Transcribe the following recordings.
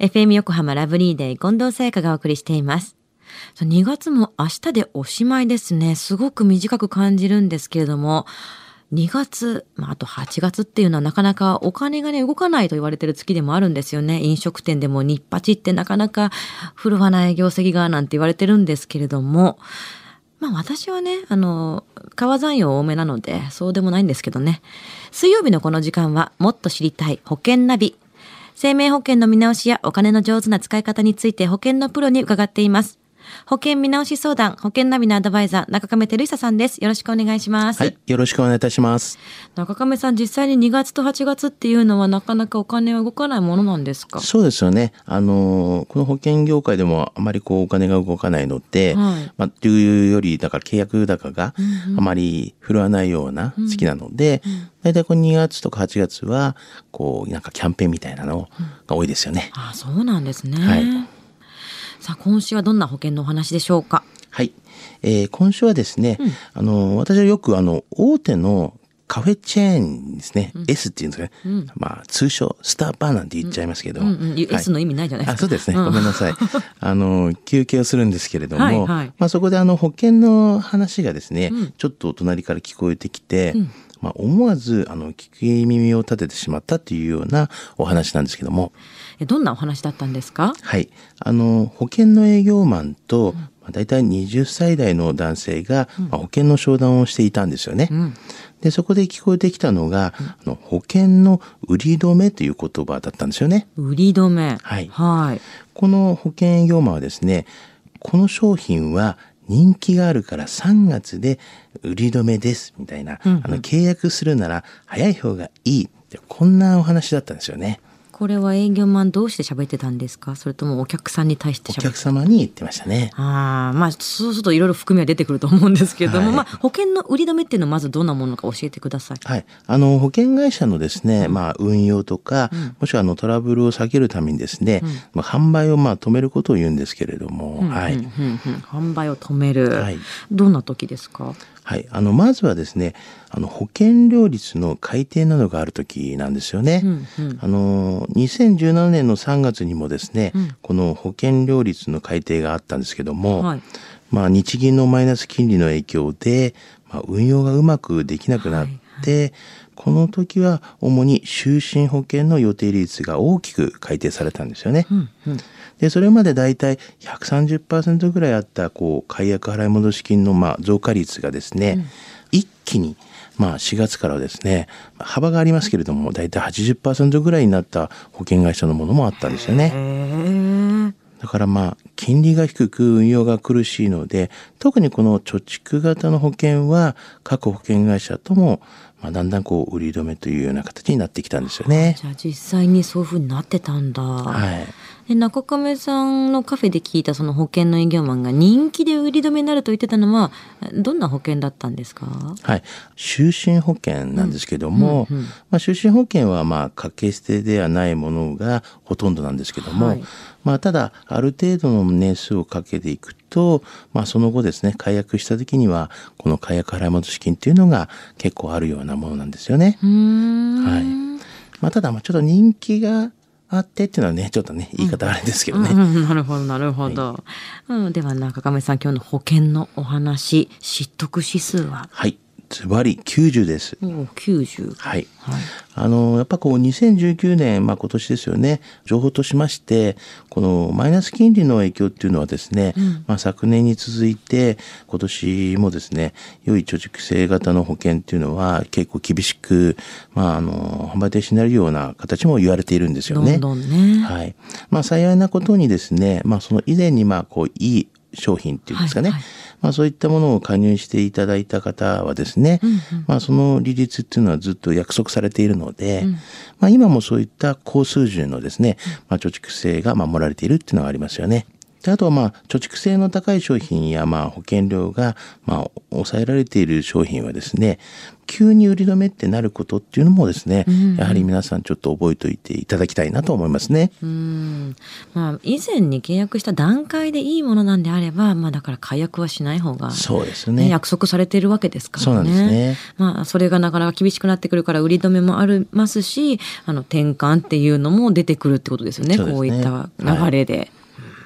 FM 横浜ラブリーデー近藤沙耶香がお送りしています。2月も明日でおしまいですね。すごく短く感じるんですけれども、2月、まあ、あと8月っていうのはなかなかお金がね、動かないと言われてる月でもあるんですよね。飲食店でも日八ってなかなか振るわない業績がなんて言われてるんですけれども、まあ私はね、あの、川残用多めなので、そうでもないんですけどね。水曜日のこの時間は、もっと知りたい保険ナビ。生命保険の見直しやお金の上手な使い方について保険のプロに伺っています。保険見直し相談、保険ナビのアドバイザー、中亀照久さんです。よろしくお願いします。はい、よろしくお願いいたします。中亀さん、実際に2月と8月っていうのはなかなかお金は動かないものなんですか？そうですよね。あの、この保険業界でもあまりこうお金が動かないので、はいまあ、というより、だから契約高があまり振るわないような月なので、大体この2月とか8月は、こう、なんかキャンペーンみたいなのが多いですよね。ああ、そうなんですね。はいさあ、今週はどんな保険のお話でしょうか？はい。えー今週はですね、あの、私はよくあの、大手のカフェチェーンですね、S っていうんですかね、まあ、通称、スターバーなんて言っちゃいますけど、うん。うん、はい。S の意味ないじゃないですか。あそうですね。ん。ごめんなさい。あの、休憩をするんですけれども、はいはい。まあそこであの保険の話がですね、ちょっと隣から聞こえてきて、まあ思わずあの聞き耳を立ててしまったというようなお話なんですけども、えどんなお話だったんですか？はい。あの、保険の営業マンと、まあ、大体20歳代の男性が、まあ、保険の商談をしていたんですよね。で、そこで聞こえてきたのが、あの保険の売り止めという言葉だったんですよね。売り止め。はいはい。この保険営業マンはですね、この商品は人気があるから3月で売り止めです、みたいな、あの契約するなら早い方がいいって、こんなお話だったんですよね。これは営業マン同士で喋ってたんですか？それともお客さんに対してお客様に言ってましたね。ああ、まあ、そうするといろいろ含みは出てくると思うんですけれども、はいまあ、保険の売り止めっていうのはまずどんなものか教えてください。はい。あの、保険会社のですね、まあ、運用とか、もしくはあの、トラブルを避けるためにですね、まあ、販売をまあ、止めることを言うんですけれども、はい。うんうんうん販売を止める、はいどんな時ですか？はい。あの、まずはですね、あの、保険料率の改定などがある時なんですよね。あの、2017年の3月にもですね、この保険料率の改定があったんですけども、はい。まあ、日銀のマイナス金利の影響で、まあ、運用がうまくできなくなって、この時は主に就寝保険の予定利率が大きく改定されたんですよね。でそれまでだいたい130%ぐらいあったこう解約払い戻し金のまあ増加率がですね、一気にまあ4月からはですね幅がありますけれどもだいたい80%ぐらいになった保険会社のものもあったんですよね。だからまあ金利が低く運用が苦しいので特にこの貯蓄型の保険は各保険会社ともまあだんだんこう売り止めというような形になってきたんですよね。じゃあ実際にそういうふうになってたんだ。はい。で中亀さんのカフェで聞いたその保険の営業マンが人気で売り止めになると言ってたのはどんな保険だったんですか？はい。就寝保険なんですけども、まあ、就寝保険はまあ掛け捨てではないものがほとんどなんですけども、はいまあ、ただ、ある程度の年数をかけていくと、まあ、その後ですね、解約した時には、この解約払い戻し金っていうのが結構あるようなものなんですよね。はい。まあ、ただ、まあ、ちょっと人気があってっていうのはね、ちょっとね、言い方あれですけどね。うん、なるほどなるほど、うん、では中亀さん今日の保険のお話知得指数は？はい。ズバリ90です。お90はい。はいあの、やっぱこう2019年、まあ今年ですよね、情報としまして、このマイナス金利の影響っていうのはですね、まあ昨年に続いて、今年もですね、良い貯蓄性型の保険っていうのは結構厳しく、まああの、販売停止になるような形も言われているんですよね。どんどんね、はい。まあ幸いなことにですね、まあその以前にまあこういい商品っていうんですかね。はいはいまあそういったものを加入していただいた方はですね、まあその利率っていうのはずっと約束されているので、まあ今もそういった高水準のですね、まあ貯蓄性が守られているっていうのがありますよね。であとはまあ貯蓄性の高い商品やまあ保険料がまあ抑えられている商品はですね急に売り止めってなることっていうのもですね、うん。やはり皆さんちょっと覚えておいていただきたいなと思いますね。うん。まあ、以前に契約した段階でいいものなんであれば、まあ、だから解約はしない方が、そうですね。約束されているわけですからね。そうなんですね。まあ、それがなかなか厳しくなってくるから売り止めもありますしあの転換っていうのも出てくるってことですよね、ね、こういった流れで。はい、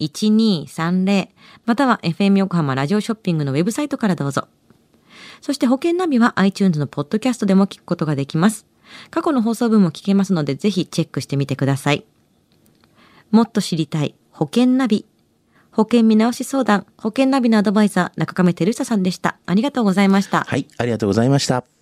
1230または FM 横浜ラジオショッピングのウェブサイトからどうぞ。そして保険ナビは iTunes のポッドキャストでも聞くことができます。過去の放送分も聞けますのでぜひチェックしてみてください。もっと知りたい保険ナビ。保険見直し相談、保険ナビのアドバイザー、中亀照久さんでした。ありがとうございました。はい、ありがとうございました。